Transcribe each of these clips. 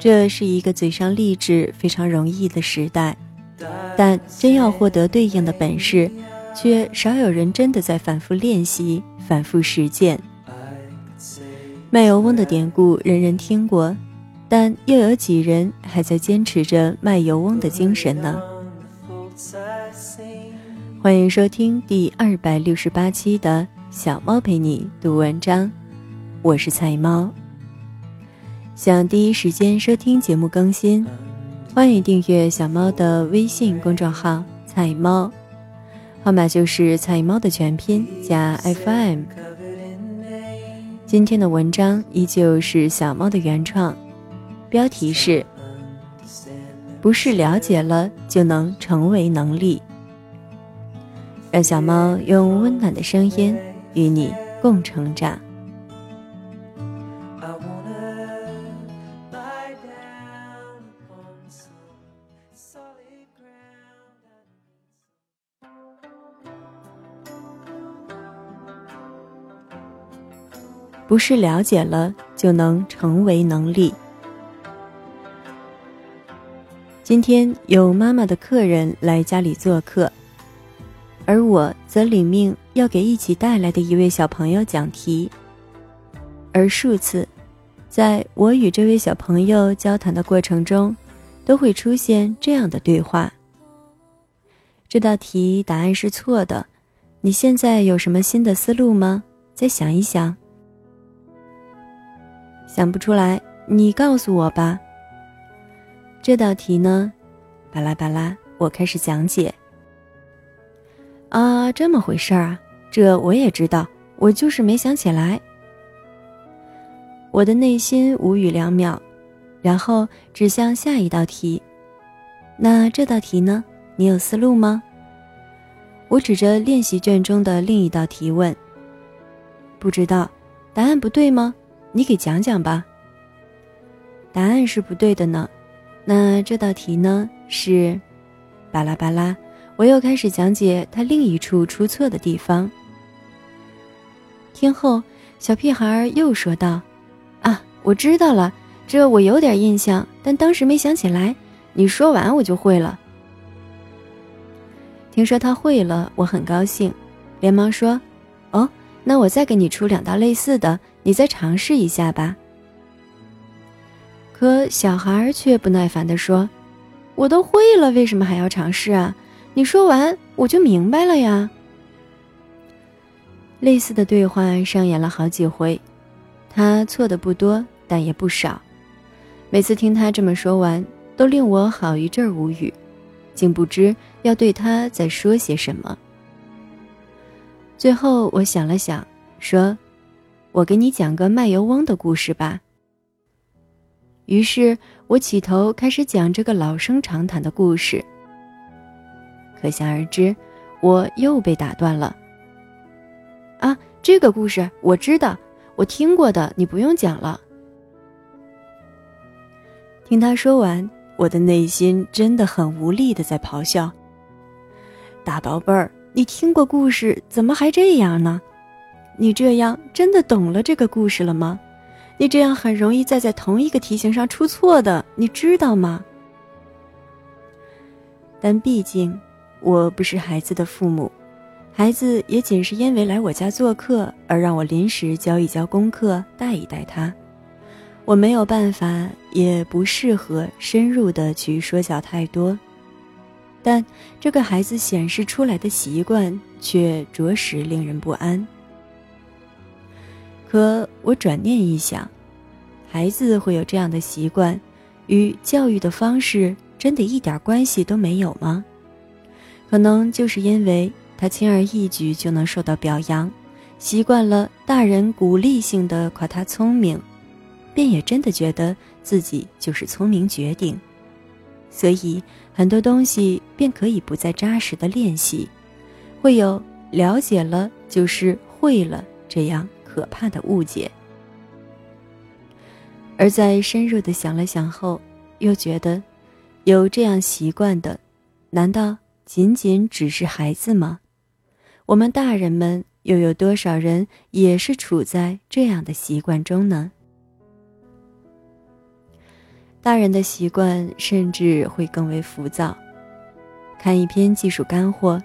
这是一个嘴上励志非常容易的时代，但真要获得对应的本事，却少有人真的在反复练习、反复实践。卖油翁的典故人人听过，但又有几人还在坚持着卖油翁的精神呢？欢迎收听第二百六十八期的小猫陪你读文章，我是菜猫。想第一时间收听节目更新，欢迎订阅小猫的微信公众号“菜猫”，号码就是“菜猫”的全拼加 FM。今天的文章依旧是小猫的原创，标题是“不是了解了就能成为能力”，让小猫用温暖的声音与你共成长。不是了解了就能成为能力。今天有妈妈的客人来家里做客，而我则领命要给一起带来的一位小朋友讲题。而数次，在我与这位小朋友交谈的过程中，都会出现这样的对话：这道题答案是错的，你现在有什么新的思路吗？再想一想。想不出来，你告诉我吧。这道题呢，巴拉巴拉，我开始讲解。啊，这么回事儿啊，这我也知道，我就是没想起来。我的内心无语两秒，然后指向下一道题。那这道题呢？你有思路吗？我指着练习卷中的另一道题问。不知道，答案不对吗？你给讲讲吧。答案是不对的呢，那这道题呢是，巴拉巴拉，我又开始讲解他另一处出错的地方。听后，小屁孩又说道：“啊，我知道了，这我有点印象，但当时没想起来。你说完我就会了。”听说他会了，我很高兴，连忙说：“，那我再给你出两道类似的。”你再尝试一下吧。可小孩却不耐烦地说：“我都会了，为什么还要尝试啊？你说完我就明白了呀。”类似的对话上演了好几回，他错的不多，但也不少。每次听他这么说完，都令我好一阵无语，竟不知要对他再说些什么。最后我想了想，说。我给你讲个卖油翁的故事吧。于是我起头开始讲这个老生常谈的故事。可想而知，我又被打断了。啊，这个故事我知道，我听过的，你不用讲了。听他说完，我的内心真的很无力的在咆哮：“大宝贝儿，你听过故事，怎么还这样呢？”你这样真的懂了这个故事了吗？你这样很容易再在同一个题型上出错的，你知道吗？但毕竟我不是孩子的父母，孩子也仅是因为来我家做客而让我临时教一教功课，带一带他。我没有办法，也不适合深入的去说教太多。但这个孩子显示出来的习惯却着实令人不安。可我转念一想，孩子会有这样的习惯，与教育的方式真的一点关系都没有吗？可能就是因为他轻而易举就能受到表扬，习惯了大人鼓励性的夸他聪明，便也真的觉得自己就是聪明绝顶，所以很多东西便可以不再扎实的练习，会有了解了就是会了这样。可怕的误解，而在深入的想了想后，又觉得，有这样习惯的，难道仅仅只是孩子吗？我们大人们又有多少人也是处在这样的习惯中呢？大人的习惯甚至会更为浮躁。看一篇技术干货，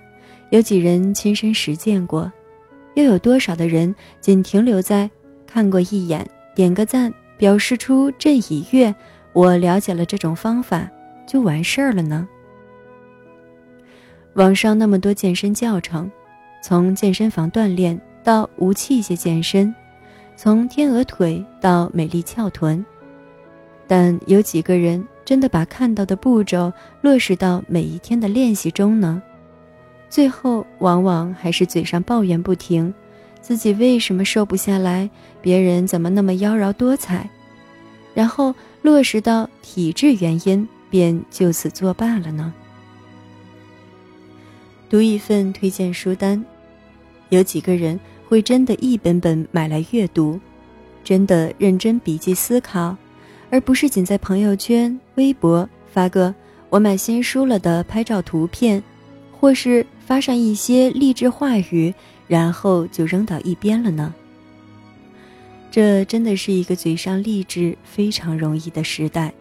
有几人亲身实践过？又有多少的人仅停留在看过一眼、点个赞，表示出朕已阅，我了解了这种方法就完事儿了呢？网上那么多健身教程，从健身房锻炼到无器械健身，从天鹅腿到美丽翘臀，但有几个人真的把看到的步骤落实到每一天的练习中呢？最后，往往还是嘴上抱怨不停，自己为什么瘦不下来，别人怎么那么妖娆多彩，然后落实到体质原因，便就此作罢了呢？读一份推荐书单，有几个人会真的一本本买来阅读，真的认真笔记思考，而不是仅在朋友圈、微博发个“我买新书了”的拍照图片，或是。发上一些励志话语，然后就扔到一边了呢？这真的是一个嘴上励志非常容易的时代，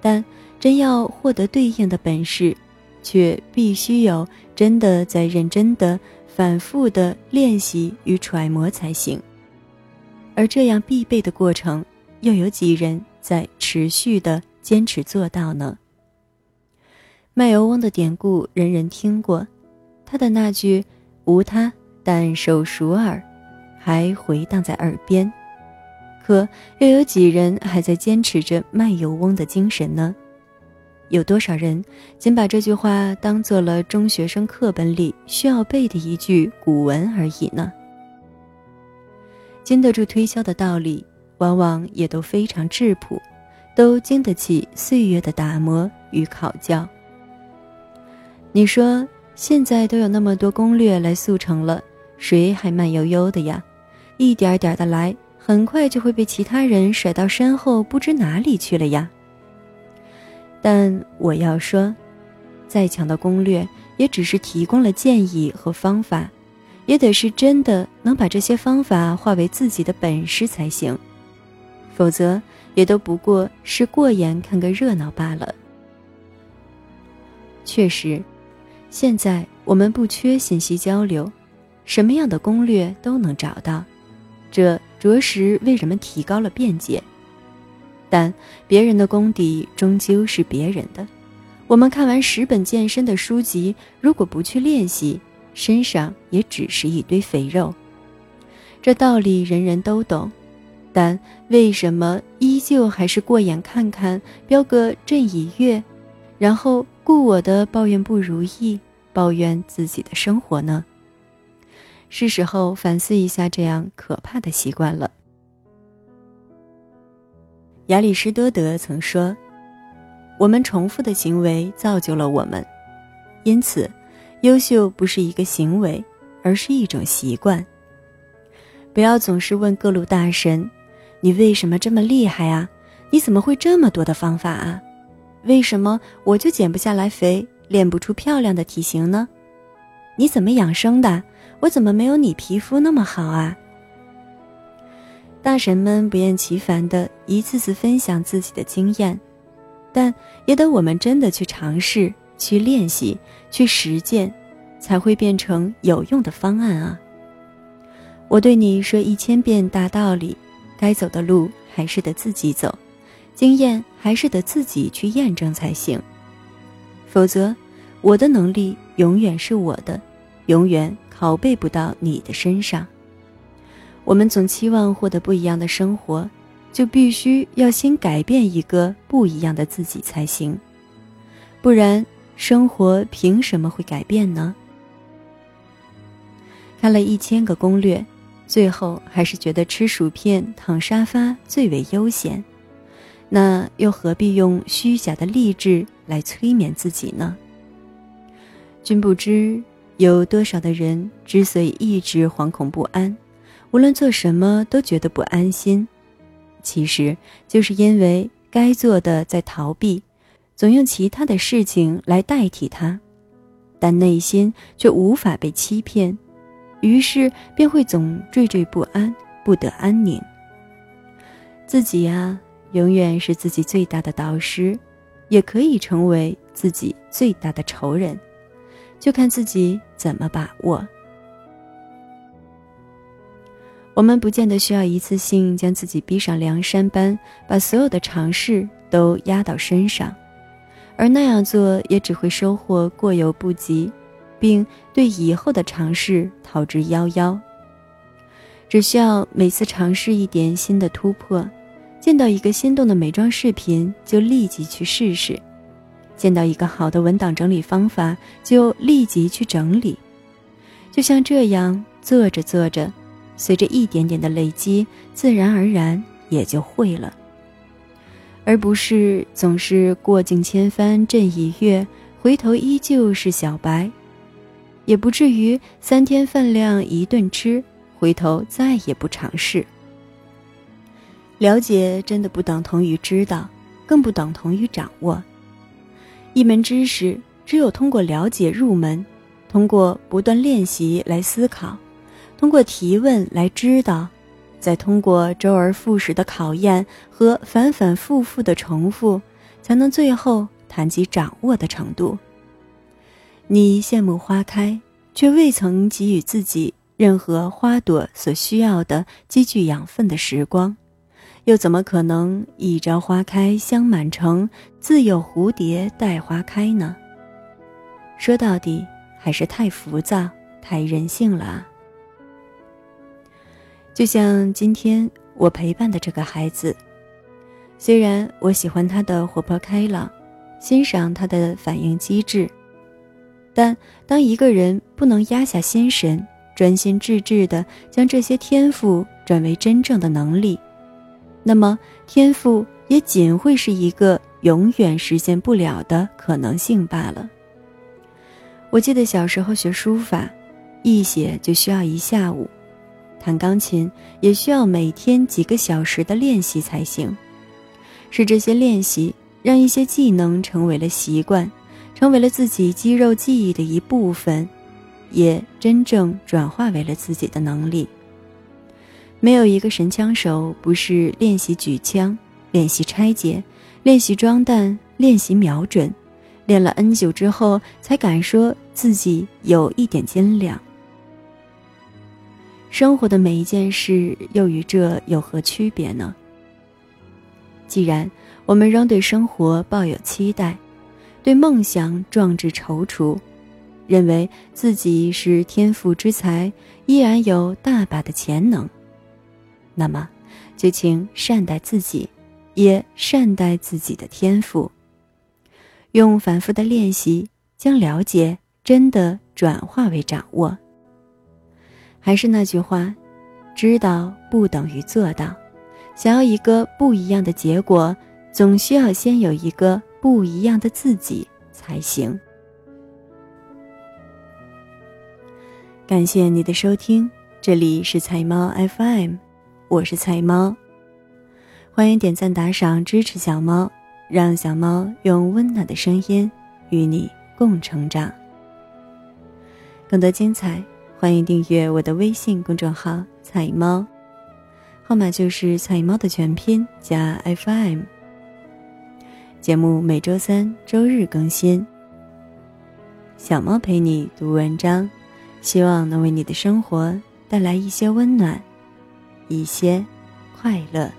但真要获得对应的本事，却必须有真的在认真的、反复的练习与揣摩才行。而这样必备的过程，又有几人在持续的坚持做到呢？卖油翁的典故人人听过，他的那句“无他，但手熟耳”，还回荡在耳边。可又有几人还在坚持着卖油翁的精神呢？有多少人仅把这句话当做了中学生课本里需要背的一句古文而已呢？经得住推销的道理，往往也都非常质朴，都经得起岁月的打磨与考教。你说现在都有那么多攻略来速成了，谁还慢悠悠的呀？一点点的来，很快就会被其他人甩到身后，不知哪里去了呀。但我要说，再强的攻略也只是提供了建议和方法，也得是真的能把这些方法化为自己的本事才行，否则也都不过是过眼看个热闹罢了。确实。现在我们不缺信息交流，什么样的攻略都能找到，这着实为人们提高了便捷。但别人的功底终究是别人的，我们看完十本健身的书籍，如果不去练习，身上也只是一堆肥肉。这道理人人都懂，但为什么依旧还是过眼看看，标个朕已阅，然后？故我的抱怨不如意，抱怨自己的生活呢？是时候反思一下这样可怕的习惯了。亚里士多德曾说：“我们重复的行为造就了我们，因此，优秀不是一个行为，而是一种习惯。不要总是问各路大神：‘你为什么这么厉害啊？你怎么会这么多的方法啊？’”为什么我就减不下来肥，练不出漂亮的体型呢？你怎么养生的？我怎么没有你皮肤那么好啊？大神们不厌其烦的一次次分享自己的经验，但也得我们真的去尝试、去练习、去实践，才会变成有用的方案啊！我对你说一千遍大道理，该走的路还是得自己走。经验还是得自己去验证才行，否则，我的能力永远是我的，永远拷贝不到你的身上。我们总期望获得不一样的生活，就必须要先改变一个不一样的自己才行，不然生活凭什么会改变呢？看了一千个攻略，最后还是觉得吃薯片、躺沙发最为悠闲。那又何必用虚假的励志来催眠自己呢？君不知有多少的人之所以一直惶恐不安，无论做什么都觉得不安心，其实就是因为该做的在逃避，总用其他的事情来代替它，但内心却无法被欺骗，于是便会总惴惴不安，不得安宁。自己呀。永远是自己最大的导师，也可以成为自己最大的仇人，就看自己怎么把握。我们不见得需要一次性将自己逼上梁山般，把所有的尝试都压到身上，而那样做也只会收获过犹不及，并对以后的尝试逃之夭夭。只需要每次尝试一点新的突破，见到一个心动的美妆视频就立即去试试，见到一个好的文档整理方法就立即去整理，就像这样做着做着。随着一点点的累积，自然而然也就会了，而不是总是过境千帆阵已越，回头依旧是小白，也不至于三天饭量一顿吃，回头再也不尝试。了解真的不等同于知道，更不等同于掌握。一门知识，只有通过了解入门，通过不断练习来思考。通过提问来知道，再通过周而复始的考验和反反复复的重复，才能最后谈及掌握的程度。你羡慕花开，却未曾给予自己任何花朵所需要的积聚养分的时光，又怎么可能一朝花开香满城，自有蝴蝶待花开呢？说到底，还是太浮躁、太任性了啊！就像今天我陪伴的这个孩子，虽然我喜欢他的活泼开朗，欣赏他的反应机智，但当一个人不能压下心神，专心致志地将这些天赋转为真正的能力，那么天赋也仅会是一个永远实现不了的可能性罢了。我记得小时候学书法，一写就需要一下午。弹钢琴也需要每天几个小时的练习才行，是这些练习让一些技能成为了习惯，成为了自己肌肉记忆的一部分，也真正转化为了自己的能力。没有一个神枪手不是练习举枪、练习拆解、练习装弹、练习瞄准，练了 N 久之后才敢说自己有一点斤两。生活的每一件事又与这有何区别呢？既然我们仍对生活抱有期待，对梦想壮志踌躇，认为自己是天赋之才，依然有大把的潜能，那么就请善待自己，也善待自己的天赋，用反复的练习，将了解真的转化为掌握。还是那句话，知道不等于做到。想要一个不一样的结果，总需要先有一个不一样的自己才行。感谢你的收听，这里是彩猫 FM，我是彩猫。欢迎点赞打赏支持小猫，让小猫用温暖的声音与你共成长。更多精彩。欢迎订阅我的微信公众号“彩猫”，号码就是“彩猫”的全拼加 FM。节目每周三、周日更新。小猫陪你读文章，希望能为你的生活带来一些温暖，一些快乐。